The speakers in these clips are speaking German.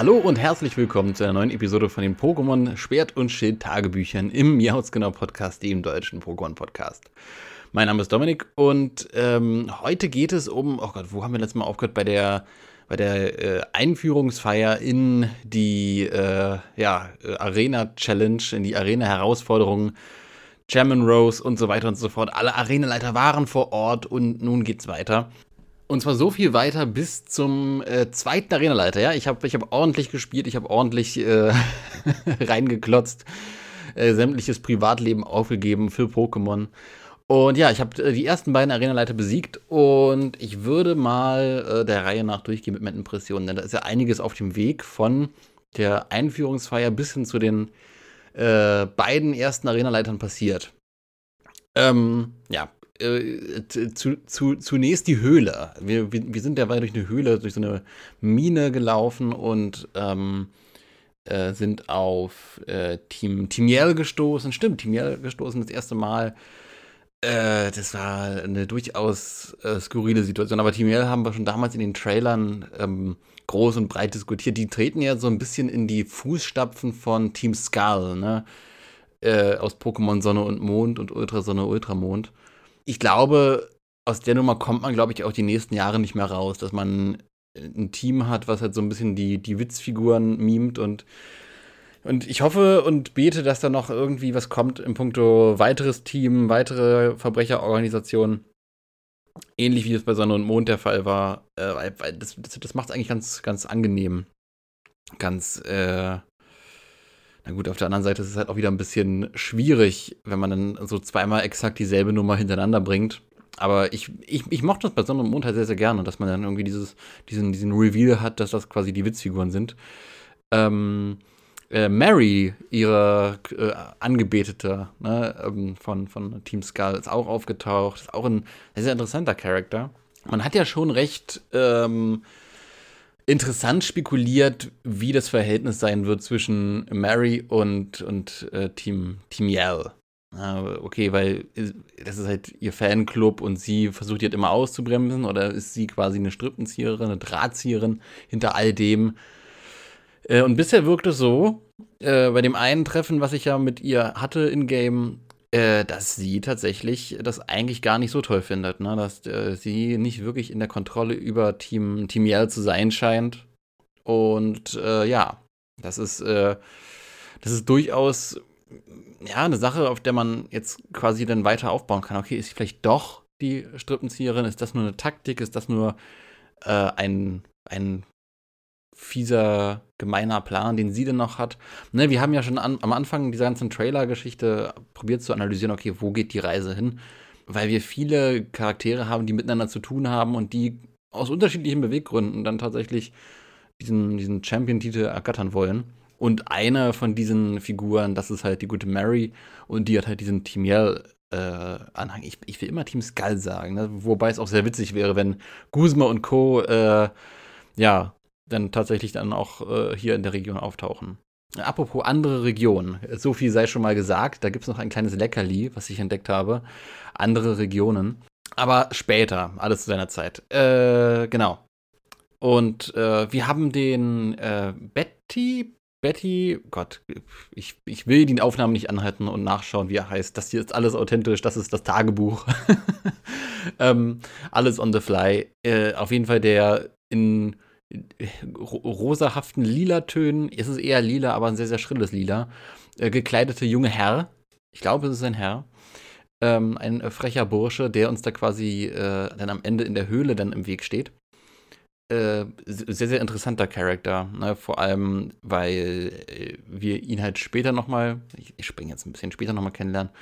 Hallo und herzlich willkommen zu einer neuen Episode von den Pokémon Schwert und Schild Tagebüchern im Miauzgenau Podcast, dem deutschen Pokémon Podcast. Mein Name ist Dominik und ähm, heute geht es um, oh Gott, wo haben wir letztes Mal aufgehört? Bei der, bei der äh, Einführungsfeier in die äh, ja, äh, Arena Challenge, in die Arena Herausforderung. German Rose und so weiter und so fort. Alle Arenaleiter waren vor Ort und nun geht's weiter. Und zwar so viel weiter bis zum äh, zweiten Arenaleiter. Ja, ich habe ich hab ordentlich gespielt, ich habe ordentlich äh, reingeklotzt, äh, sämtliches Privatleben aufgegeben für Pokémon. Und ja, ich habe äh, die ersten beiden Arenaleiter besiegt und ich würde mal äh, der Reihe nach durchgehen mit meinen Impressionen, denn da ist ja einiges auf dem Weg von der Einführungsfeier bis hin zu den äh, beiden ersten Arenaleitern passiert. Ähm, ja, äh, zu, zu, zunächst die Höhle. Wir, wir, wir sind derweil durch eine Höhle, durch so eine Mine gelaufen und ähm, äh, sind auf äh, Team Timiel gestoßen. Stimmt, Timiel gestoßen das erste Mal. Äh, das war eine durchaus äh, skurrile Situation. Aber Timiel haben wir schon damals in den Trailern ähm, groß und breit diskutiert. Die treten ja so ein bisschen in die Fußstapfen von Team Skull, ne? Äh, aus Pokémon Sonne und Mond und Ultrasonne, Ultramond ich glaube, aus der Nummer kommt man, glaube ich, auch die nächsten Jahre nicht mehr raus, dass man ein Team hat, was halt so ein bisschen die, die Witzfiguren mimt und und ich hoffe und bete, dass da noch irgendwie was kommt im Punkto weiteres Team, weitere Verbrecherorganisationen. Ähnlich wie es bei Sonne und Mond der Fall war. Äh, das, das, das macht es eigentlich ganz, ganz angenehm. Ganz, äh, gut, auf der anderen Seite ist es halt auch wieder ein bisschen schwierig, wenn man dann so zweimal exakt dieselbe Nummer hintereinander bringt. Aber ich, ich, ich mochte das bei Sonne und Mond halt sehr, sehr gerne, dass man dann irgendwie dieses, diesen, diesen Reveal hat, dass das quasi die Witzfiguren sind. Ähm, äh, Mary, ihre äh, Angebetete ne, ähm, von, von Team Skull, ist auch aufgetaucht. Ist auch ein sehr interessanter Charakter. Man hat ja schon recht ähm, interessant spekuliert, wie das Verhältnis sein wird zwischen Mary und, und äh, Team, Team Yell. okay, weil äh, das ist halt ihr Fanclub und sie versucht jetzt immer auszubremsen oder ist sie quasi eine Strippenzieherin, eine Drahtzieherin hinter all dem. Äh, und bisher wirkt es so, äh, bei dem einen Treffen, was ich ja mit ihr hatte in Game, äh, dass sie tatsächlich das eigentlich gar nicht so toll findet, ne? dass äh, sie nicht wirklich in der Kontrolle über Team, Team Yell zu sein scheint. Und äh, ja, das ist, äh, das ist durchaus ja, eine Sache, auf der man jetzt quasi dann weiter aufbauen kann. Okay, ist sie vielleicht doch die Strippenzieherin? Ist das nur eine Taktik? Ist das nur äh, ein, ein fieser, gemeiner Plan, den sie denn noch hat. Ne, wir haben ja schon an, am Anfang dieser ganzen Trailer-Geschichte probiert zu analysieren, okay, wo geht die Reise hin? Weil wir viele Charaktere haben, die miteinander zu tun haben und die aus unterschiedlichen Beweggründen dann tatsächlich diesen, diesen Champion-Titel ergattern wollen. Und eine von diesen Figuren, das ist halt die gute Mary und die hat halt diesen Team Yell äh, Anhang. Ich, ich will immer Team Skull sagen, ne? wobei es auch sehr witzig wäre, wenn Guzma und Co. Äh, ja, dann tatsächlich dann auch äh, hier in der Region auftauchen. Apropos andere Regionen, so viel sei schon mal gesagt, da gibt es noch ein kleines Leckerli, was ich entdeckt habe. Andere Regionen. Aber später, alles zu seiner Zeit. Äh, genau. Und äh, wir haben den äh, Betty, Betty, Gott, ich, ich will die Aufnahmen nicht anhalten und nachschauen, wie er heißt. Das hier ist alles authentisch, das ist das Tagebuch. ähm, alles on the fly. Äh, auf jeden Fall der in rosahaften Lilatönen, es ist eher lila, aber ein sehr, sehr schrilles Lila, äh, gekleidete junge Herr, ich glaube, es ist ein Herr, ähm, ein äh, frecher Bursche, der uns da quasi äh, dann am Ende in der Höhle dann im Weg steht. Äh, sehr, sehr interessanter Charakter, ne? vor allem, weil äh, wir ihn halt später nochmal, ich, ich springe jetzt ein bisschen später nochmal kennenlernen,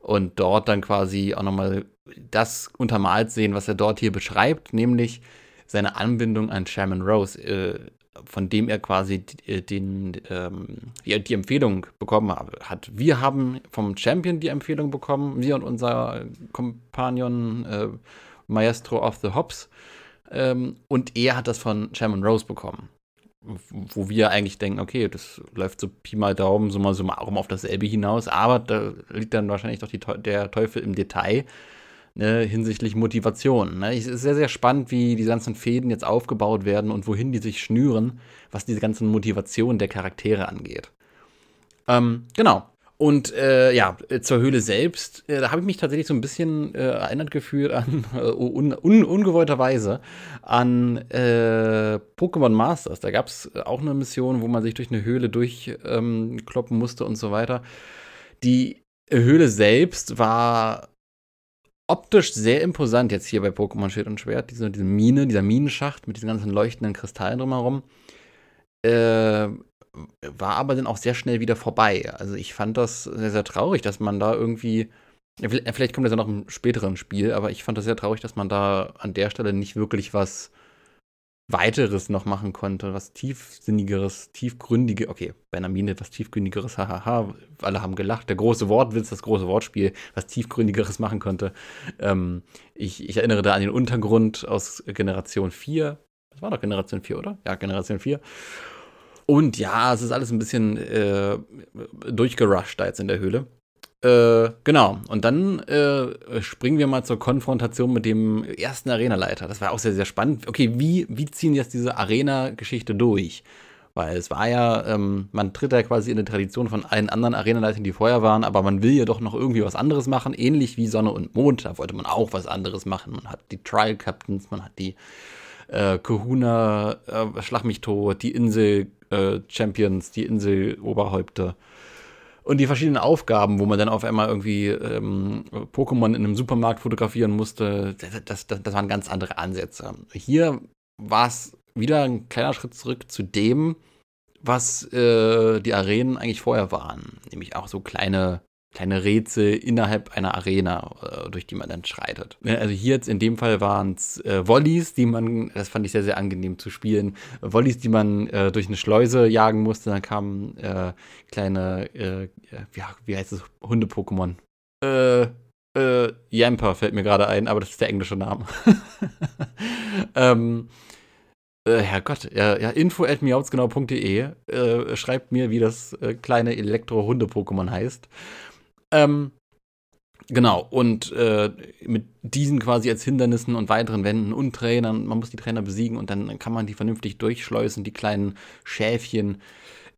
und dort dann quasi auch nochmal das untermalt sehen, was er dort hier beschreibt, nämlich seine Anbindung an Sherman Rose, äh, von dem er quasi äh, den, ähm, die, die, Empfehlung bekommen hat. Wir haben vom Champion die Empfehlung bekommen, wir und unser Kompagnon äh, Maestro of the Hops. Ähm, und er hat das von Sherman Rose bekommen. Wo wir eigentlich denken, okay, das läuft so Pi mal Daumen, so mal so mal auf dasselbe hinaus, aber da liegt dann wahrscheinlich doch die, der Teufel im Detail ne, hinsichtlich Motivation. Ne? Es ist sehr, sehr spannend, wie die ganzen Fäden jetzt aufgebaut werden und wohin die sich schnüren, was diese ganzen Motivationen der Charaktere angeht. Ähm, genau. Und äh, ja, zur Höhle selbst, äh, da habe ich mich tatsächlich so ein bisschen äh, erinnert gefühlt an, äh, un, un, ungewollterweise, an äh, Pokémon Masters. Da gab es auch eine Mission, wo man sich durch eine Höhle durchkloppen ähm, musste und so weiter. Die Höhle selbst war optisch sehr imposant jetzt hier bei Pokémon Schild und Schwert. Diese, diese Mine, dieser Minenschacht mit diesen ganzen leuchtenden Kristallen drumherum. Äh, war aber dann auch sehr schnell wieder vorbei. Also ich fand das sehr, sehr traurig, dass man da irgendwie. Vielleicht kommt das ja noch im späteren Spiel, aber ich fand das sehr traurig, dass man da an der Stelle nicht wirklich was weiteres noch machen konnte, was tiefsinnigeres, tiefgründigeres, okay, bei einer Mine etwas tiefgründigeres, hahaha, alle haben gelacht, der große Wortwitz, das große Wortspiel, was tiefgründigeres machen konnte. Ähm, ich, ich, erinnere da an den Untergrund aus Generation 4, das war doch Generation 4, oder? Ja, Generation 4. Und ja, es ist alles ein bisschen äh, durchgerusht da jetzt in der Höhle. Äh, genau. Und dann äh, springen wir mal zur Konfrontation mit dem ersten Arenaleiter. Das war auch sehr, sehr spannend. Okay, wie, wie ziehen jetzt diese Arena-Geschichte durch? Weil es war ja, ähm, man tritt ja quasi in die Tradition von allen anderen Arenaleitern, die vorher waren, aber man will ja doch noch irgendwie was anderes machen, ähnlich wie Sonne und Mond. Da wollte man auch was anderes machen. Man hat die Trial Captains, man hat die äh, Kahuna, äh, Schlag mich tot, die Insel äh, Champions, die Insel Oberhäupter. Und die verschiedenen Aufgaben, wo man dann auf einmal irgendwie ähm, Pokémon in einem Supermarkt fotografieren musste, das, das, das waren ganz andere Ansätze. Hier war es wieder ein kleiner Schritt zurück zu dem, was äh, die Arenen eigentlich vorher waren. Nämlich auch so kleine kleine Rätsel innerhalb einer Arena, äh, durch die man dann schreitet. Also hier jetzt in dem Fall waren es äh, Volleys, die man, das fand ich sehr, sehr angenehm zu spielen, Volleys, die man äh, durch eine Schleuse jagen musste. Dann kamen äh, kleine, äh, ja, wie heißt es, Hunde-Pokémon. Äh, äh, Yamper fällt mir gerade ein, aber das ist der englische Name. ähm, äh, Herrgott, ja, ja info at miautsgenau.de äh, schreibt mir, wie das äh, kleine Elektro-Hunde-Pokémon heißt. Ähm, genau, und äh, mit diesen quasi als Hindernissen und weiteren Wänden und Trainern, man muss die Trainer besiegen und dann kann man die vernünftig durchschleusen, die kleinen Schäfchen.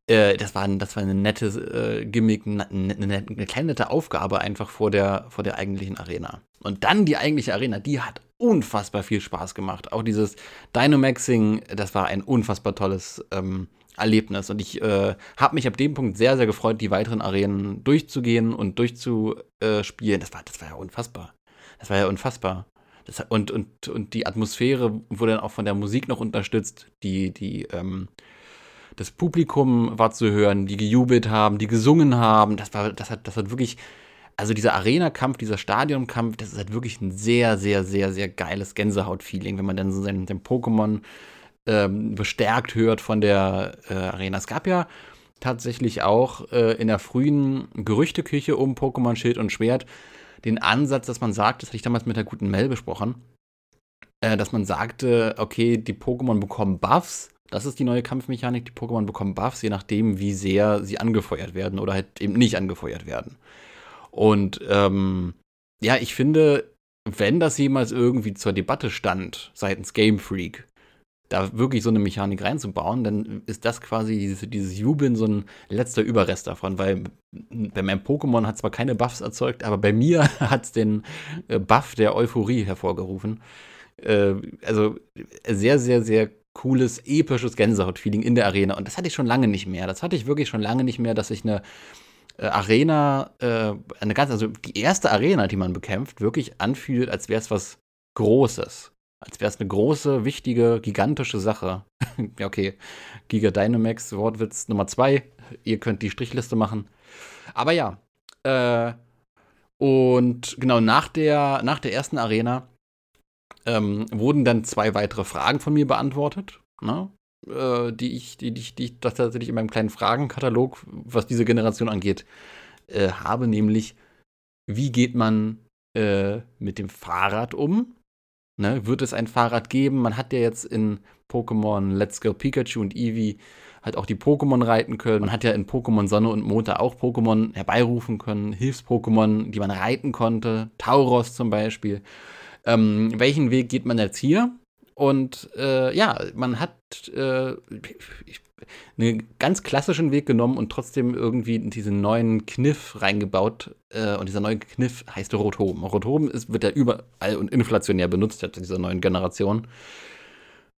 Äh, das, war, das war eine nette äh, Gimmick, eine, eine, eine kleine nette Aufgabe einfach vor der, vor der eigentlichen Arena. Und dann die eigentliche Arena, die hat unfassbar viel Spaß gemacht. Auch dieses Dynamaxing, das war ein unfassbar tolles ähm, Erlebnis. Und ich äh, habe mich ab dem Punkt sehr, sehr gefreut, die weiteren Arenen durchzugehen und durchzuspielen. Das war, das war ja unfassbar. Das war ja unfassbar. Das, und, und, und die Atmosphäre wurde dann auch von der Musik noch unterstützt. Die, die, ähm, das Publikum war zu hören, die gejubelt haben, die gesungen haben. Das war, das hat, das hat wirklich, also dieser Arena-Kampf, dieser Stadionkampf, das ist halt wirklich ein sehr, sehr, sehr, sehr geiles Gänsehaut-Feeling, wenn man dann so sein, sein Pokémon ähm, bestärkt hört von der äh, Arena. Es gab ja tatsächlich auch äh, in der frühen Gerüchteküche um Pokémon Schild und Schwert den Ansatz, dass man sagt, das hatte ich damals mit der guten Mel besprochen, äh, dass man sagte, okay, die Pokémon bekommen Buffs. Das ist die neue Kampfmechanik. Die Pokémon bekommen Buffs, je nachdem, wie sehr sie angefeuert werden oder halt eben nicht angefeuert werden. Und ähm, ja, ich finde, wenn das jemals irgendwie zur Debatte stand seitens Game Freak, da wirklich so eine Mechanik reinzubauen, dann ist das quasi dieses, dieses Jubeln so ein letzter Überrest davon, weil bei meinem Pokémon hat zwar keine Buffs erzeugt, aber bei mir hat es den äh, Buff der Euphorie hervorgerufen. Äh, also sehr, sehr, sehr cooles, episches Gänsehaut-Feeling in der Arena. Und das hatte ich schon lange nicht mehr. Das hatte ich wirklich schon lange nicht mehr, dass ich eine äh, Arena, eine ganz, also die erste Arena, die man bekämpft, wirklich anfühlt, als wäre es was Großes als wäre es eine große, wichtige, gigantische Sache. ja, okay. Giga Dynamax, Wortwitz Nummer zwei. Ihr könnt die Strichliste machen. Aber ja. Äh, und genau nach der, nach der ersten Arena ähm, wurden dann zwei weitere Fragen von mir beantwortet. Ne? Äh, die ich, die, die, die ich tatsächlich in meinem kleinen Fragenkatalog, was diese Generation angeht, äh, habe, nämlich, wie geht man äh, mit dem Fahrrad um? Ne, wird es ein Fahrrad geben? Man hat ja jetzt in Pokémon Let's Go Pikachu und Eevee halt auch die Pokémon reiten können. Man hat ja in Pokémon Sonne und Mond auch Pokémon herbeirufen können, Hilfs-Pokémon, die man reiten konnte, Tauros zum Beispiel. Ähm, welchen Weg geht man jetzt hier? Und äh, ja, man hat äh, einen ganz klassischen Weg genommen und trotzdem irgendwie diesen neuen Kniff reingebaut. Äh, und dieser neue Kniff heißt Rotom. Rotom ist, wird ja überall und inflationär benutzt in dieser neuen Generation.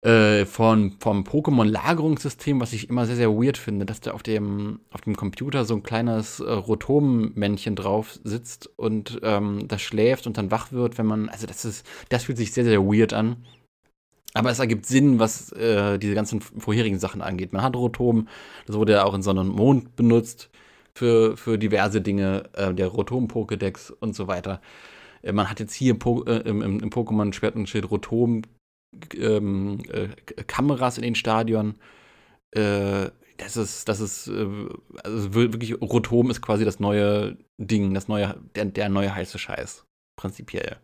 Äh, von, vom Pokémon-Lagerungssystem, was ich immer sehr, sehr weird finde, dass da auf dem, auf dem Computer so ein kleines äh, Rotom-Männchen drauf sitzt und ähm, das schläft und dann wach wird, wenn man, also das ist, das fühlt sich sehr, sehr weird an. Aber es ergibt Sinn, was äh, diese ganzen vorherigen Sachen angeht. Man hat Rotom, das wurde ja auch in Sonne und Mond benutzt für, für diverse Dinge, äh, der Rotom-Pokédex und so weiter. Äh, man hat jetzt hier po äh, im, im, Pokémon Schwert und Schild Rotom ähm, äh, Kameras in den Stadion. Äh, das ist, das ist, also wirklich, Rotom ist quasi das neue Ding, das neue, der, der neue heiße Scheiß, prinzipiell.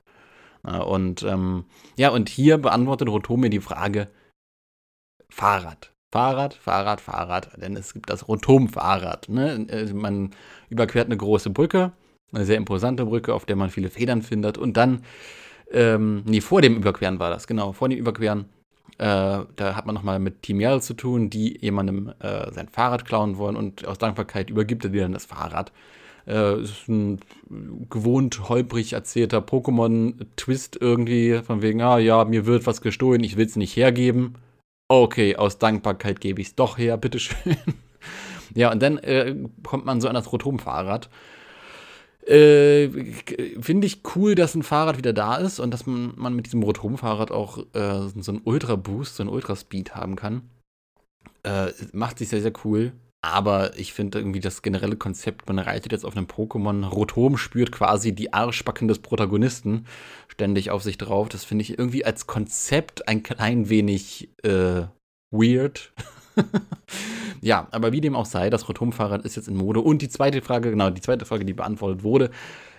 Und ähm, ja, und hier beantwortet Rotome die Frage: Fahrrad. Fahrrad, Fahrrad, Fahrrad. Denn es gibt das Rotom-Fahrrad. Ne? Äh, man überquert eine große Brücke, eine sehr imposante Brücke, auf der man viele Federn findet. Und dann, ähm, nee, vor dem Überqueren war das, genau, vor dem Überqueren. Äh, da hat man nochmal mit Team Yell zu tun, die jemandem äh, sein Fahrrad klauen wollen und aus Dankbarkeit übergibt er dir dann das Fahrrad. Äh, ist ein gewohnt holprig erzählter Pokémon-Twist irgendwie, von wegen, ah ja, mir wird was gestohlen, ich will es nicht hergeben. Okay, aus Dankbarkeit gebe ich es doch her, bitteschön. ja, und dann äh, kommt man so an das Rotom-Fahrrad. Äh, Finde ich cool, dass ein Fahrrad wieder da ist und dass man, man mit diesem Rotom-Fahrrad auch äh, so einen Ultra-Boost, so einen Ultra-Speed haben kann. Äh, macht sich sehr, sehr cool. Aber ich finde irgendwie das generelle Konzept, man reitet jetzt auf einem Pokémon, Rotom spürt quasi die Arschbacken des Protagonisten ständig auf sich drauf. Das finde ich irgendwie als Konzept ein klein wenig äh, weird. ja, aber wie dem auch sei, das Rotom-Fahrrad ist jetzt in Mode. Und die zweite Frage, genau, die zweite Frage, die beantwortet wurde,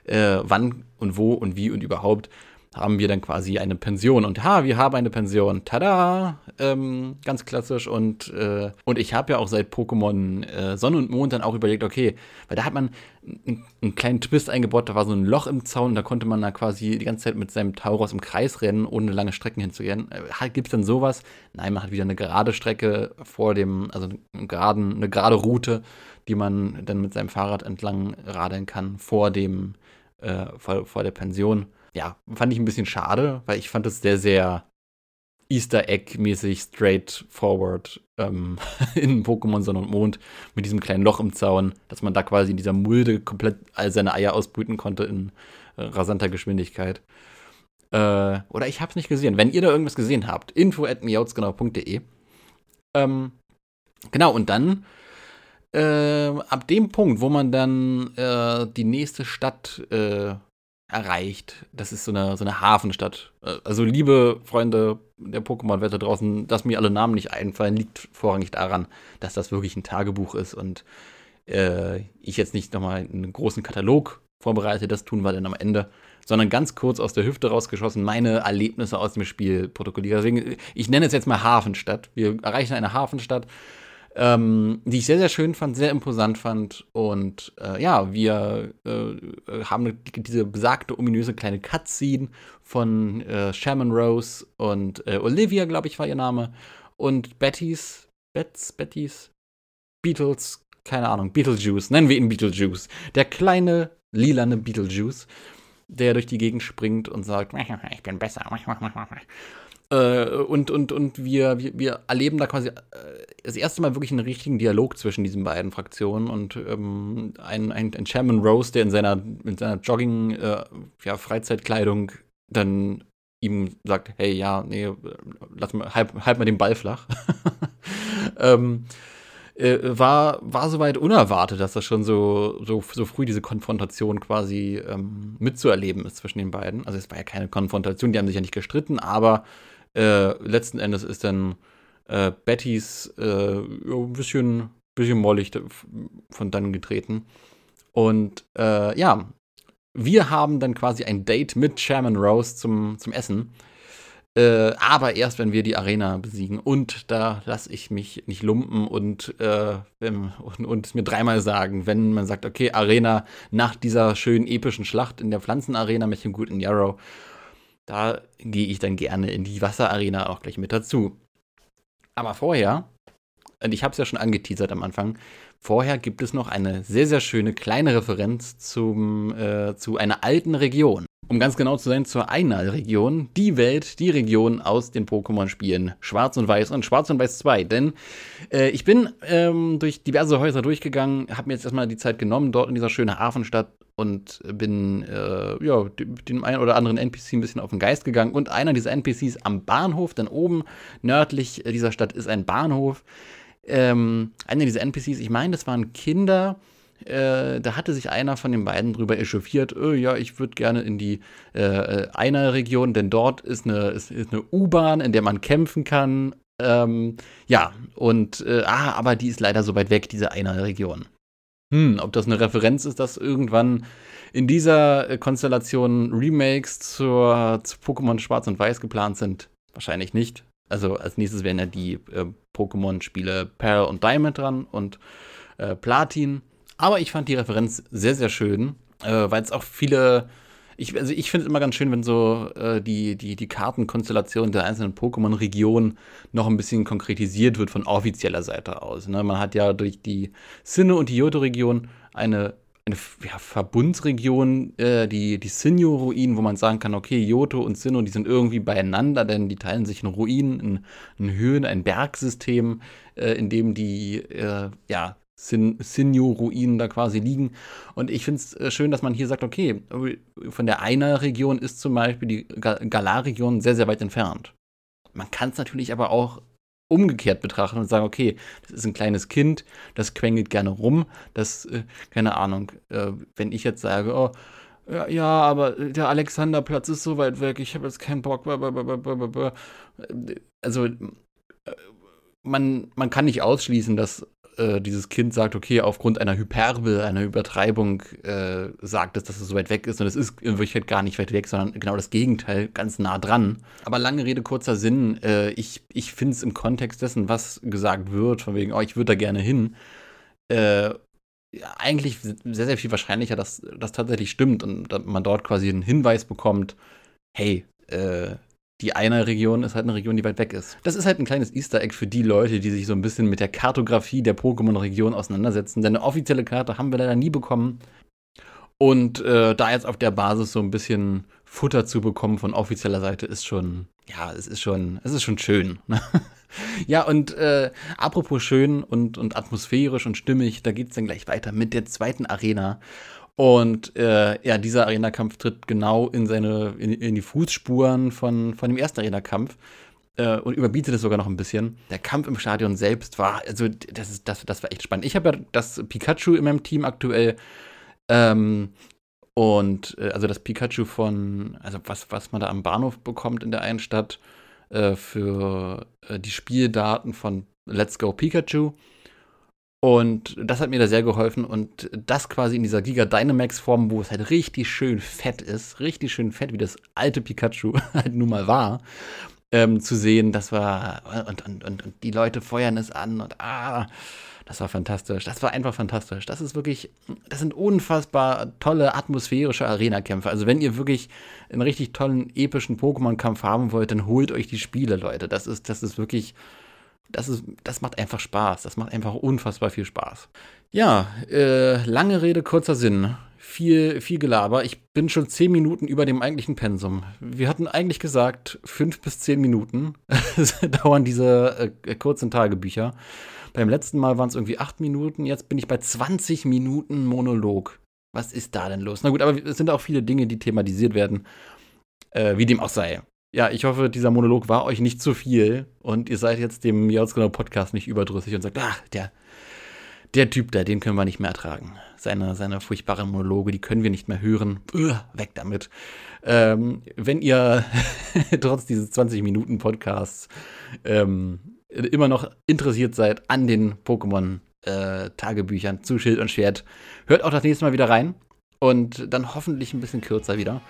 äh, wann und wo und wie und überhaupt haben wir dann quasi eine Pension. Und ha, wir haben eine Pension. Tada! Ähm, ganz klassisch. Und, äh, und ich habe ja auch seit Pokémon äh, Sonne und Mond dann auch überlegt, okay, weil da hat man einen kleinen Twist eingebaut, da war so ein Loch im Zaun, da konnte man da quasi die ganze Zeit mit seinem Tauros im Kreis rennen, ohne lange Strecken hinzugehen. Äh, Gibt es dann sowas? Nein, man hat wieder eine gerade Strecke vor dem, also einen geraden, eine gerade Route, die man dann mit seinem Fahrrad entlang radeln kann vor dem, äh, vor, vor der Pension ja, fand ich ein bisschen schade, weil ich fand es sehr, sehr Easter Egg-mäßig straightforward ähm, in Pokémon Sonne und Mond mit diesem kleinen Loch im Zaun, dass man da quasi in dieser Mulde komplett all seine Eier ausbrüten konnte in äh, rasanter Geschwindigkeit. Äh, oder ich hab's nicht gesehen. Wenn ihr da irgendwas gesehen habt, info at miautsgenau.de. Ähm, genau, und dann äh, ab dem Punkt, wo man dann äh, die nächste Stadt äh, erreicht. Das ist so eine, so eine Hafenstadt. Äh, also, liebe Freunde der Pokémon-Welt da draußen, dass mir alle Namen nicht einfallen, liegt vorrangig daran, dass das wirklich ein Tagebuch ist und äh, ich jetzt nicht nochmal einen großen Katalog vorbereite, das tun wir dann am Ende, sondern ganz kurz aus der Hüfte rausgeschossen meine Erlebnisse aus dem Spiel protokolliere. Deswegen, ich nenne es jetzt mal Hafenstadt. Wir erreichen eine Hafenstadt ähm, die ich sehr, sehr schön fand, sehr imposant fand. Und äh, ja, wir äh, haben diese besagte, ominöse kleine Cutscene von äh, Shaman Rose und äh, Olivia, glaube ich, war ihr Name. Und Bettys, Bets, Bettys, Beatles, keine Ahnung, Beetlejuice, nennen wir ihn Beetlejuice. Der kleine, lilane Beetlejuice, der durch die Gegend springt und sagt, ich bin besser. Äh, und, und, und wir, wir, wir, erleben da quasi äh, das erste Mal wirklich einen richtigen Dialog zwischen diesen beiden Fraktionen und ähm, ein, ein, ein Chairman Rose, der in seiner, in seiner Jogging, äh, ja, dann ihm sagt, hey, ja, nee, lass mal, halt, halt mal den Ball flach. ähm, äh, war, war soweit unerwartet, dass das schon so, so, so früh diese Konfrontation quasi ähm, mitzuerleben ist zwischen den beiden. Also es war ja keine Konfrontation, die haben sich ja nicht gestritten, aber äh, letzten Endes ist dann äh, Bettys äh, ein bisschen, bisschen mollig von dann getreten. Und äh, ja, wir haben dann quasi ein Date mit Chairman Rose zum, zum Essen. Äh, aber erst, wenn wir die Arena besiegen. Und da lasse ich mich nicht lumpen und, äh, und, und, mir dreimal sagen, wenn man sagt, okay, Arena nach dieser schönen epischen Schlacht in der Pflanzenarena mit dem guten Yarrow, da gehe ich dann gerne in die Wasserarena auch gleich mit dazu. Aber vorher, und ich habe es ja schon angeteasert am Anfang, vorher gibt es noch eine sehr, sehr schöne kleine Referenz zum, äh, zu einer alten Region um ganz genau zu sein, zur Einal-Region, die Welt, die Region aus den Pokémon-Spielen Schwarz und Weiß und Schwarz und Weiß 2. Denn äh, ich bin ähm, durch diverse Häuser durchgegangen, habe mir jetzt erstmal die Zeit genommen, dort in dieser schönen Hafenstadt und bin äh, ja, dem einen oder anderen NPC ein bisschen auf den Geist gegangen. Und einer dieser NPCs am Bahnhof, denn oben nördlich dieser Stadt ist ein Bahnhof. Ähm, einer dieser NPCs, ich meine, das waren Kinder, äh, da hatte sich einer von den beiden drüber echauffiert, oh, ja, ich würde gerne in die äh, einer Region, denn dort ist eine, ist, ist eine U-Bahn, in der man kämpfen kann. Ähm, ja, und äh, ah, aber die ist leider so weit weg, diese einer Region. Hm, ob das eine Referenz ist, dass irgendwann in dieser äh, Konstellation Remakes zur, zu Pokémon Schwarz und Weiß geplant sind? Wahrscheinlich nicht. Also als nächstes wären ja die äh, Pokémon-Spiele Pearl und Diamond dran und äh, Platin. Aber ich fand die Referenz sehr, sehr schön, äh, weil es auch viele. Ich, also ich finde es immer ganz schön, wenn so äh, die, die, die Kartenkonstellation der einzelnen Pokémon-Regionen noch ein bisschen konkretisiert wird von offizieller Seite aus. Ne? Man hat ja durch die Sinne- und die Johto-Region eine, eine ja, Verbundsregion, äh, die, die Sinnoh-Ruinen, wo man sagen kann, okay, Johto und Sinnoh, die sind irgendwie beieinander, denn die teilen sich in Ruinen, in, in Höhen, ein Bergsystem, äh, in dem die äh, ja, Sin Sinjo-Ruinen da quasi liegen. Und ich finde es äh, schön, dass man hier sagt, okay, von der einer Region ist zum Beispiel die Galar-Region sehr, sehr weit entfernt. Man kann es natürlich aber auch umgekehrt betrachten und sagen, okay, das ist ein kleines Kind, das quengelt gerne rum, das, äh, keine Ahnung, äh, wenn ich jetzt sage, oh, ja, ja, aber der Alexanderplatz ist so weit weg, ich habe jetzt keinen Bock. Also, äh, man, man kann nicht ausschließen, dass äh, dieses Kind sagt, okay, aufgrund einer Hyperbel, einer Übertreibung, äh, sagt es, dass es so weit weg ist. Und es ist in Wirklichkeit gar nicht weit weg, sondern genau das Gegenteil, ganz nah dran. Aber lange Rede, kurzer Sinn. Äh, ich ich finde es im Kontext dessen, was gesagt wird, von wegen, oh, ich würde da gerne hin, äh, eigentlich sehr, sehr viel wahrscheinlicher, dass das tatsächlich stimmt und man dort quasi einen Hinweis bekommt, hey, äh, die eine Region ist halt eine Region, die weit weg ist. Das ist halt ein kleines Easter Egg für die Leute, die sich so ein bisschen mit der Kartografie der Pokémon-Region auseinandersetzen. Denn eine offizielle Karte haben wir leider nie bekommen. Und äh, da jetzt auf der Basis so ein bisschen Futter zu bekommen von offizieller Seite ist schon, ja, es ist schon, es ist schon schön. Ne? ja, und äh, apropos schön und, und atmosphärisch und stimmig, da geht es dann gleich weiter mit der zweiten Arena. Und äh, ja, dieser Arena-Kampf tritt genau in seine, in, in, die Fußspuren von, von dem ersten Arena-Kampf äh, und überbietet es sogar noch ein bisschen. Der Kampf im Stadion selbst war, also das, ist, das, das war echt spannend. Ich habe ja das Pikachu in meinem Team aktuell. Ähm, und äh, also das Pikachu von, also was, was man da am Bahnhof bekommt in der einen Stadt äh, für äh, die Spieldaten von Let's Go Pikachu. Und das hat mir da sehr geholfen. Und das quasi in dieser Giga Dynamax-Form, wo es halt richtig schön fett ist, richtig schön fett, wie das alte Pikachu halt nun mal war, ähm, zu sehen, das war. Und, und, und, und die Leute feuern es an und ah, das war fantastisch. Das war einfach fantastisch. Das ist wirklich, das sind unfassbar tolle atmosphärische Arena-Kämpfe. Also wenn ihr wirklich einen richtig tollen, epischen Pokémon-Kampf haben wollt, dann holt euch die Spiele, Leute. Das ist, das ist wirklich das, ist, das macht einfach Spaß. Das macht einfach unfassbar viel Spaß. Ja, äh, lange Rede, kurzer Sinn. Viel, viel Gelaber. Ich bin schon zehn Minuten über dem eigentlichen Pensum. Wir hatten eigentlich gesagt, fünf bis zehn Minuten dauern diese äh, kurzen Tagebücher. Beim letzten Mal waren es irgendwie acht Minuten. Jetzt bin ich bei 20 Minuten Monolog. Was ist da denn los? Na gut, aber es sind auch viele Dinge, die thematisiert werden. Äh, wie dem auch sei ja, ich hoffe, dieser Monolog war euch nicht zu viel und ihr seid jetzt dem Jautsgenau Podcast nicht überdrüssig und sagt, ach, der, der Typ da, den können wir nicht mehr ertragen. Seine, seine furchtbaren Monologe, die können wir nicht mehr hören. Uah, weg damit. Ähm, wenn ihr trotz dieses 20 Minuten Podcasts ähm, immer noch interessiert seid an den Pokémon äh, Tagebüchern zu Schild und Schwert, hört auch das nächste Mal wieder rein und dann hoffentlich ein bisschen kürzer wieder.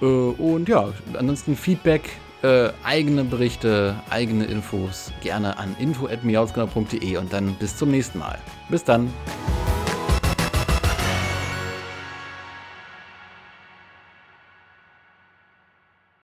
Äh, und ja, ansonsten Feedback äh, eigene Berichte, eigene Infos gerne an info.miausgenau.de und dann bis zum nächsten Mal. Bis dann.